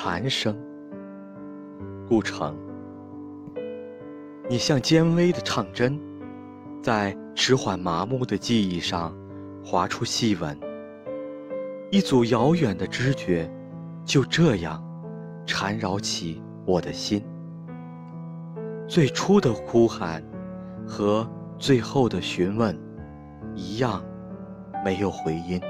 蝉声。故城。你像尖微的唱针在迟缓麻木的记忆上划出细纹。一组遥远的知觉就这样缠绕起我的心。最初的呼喊和最后的询问一样没有回音。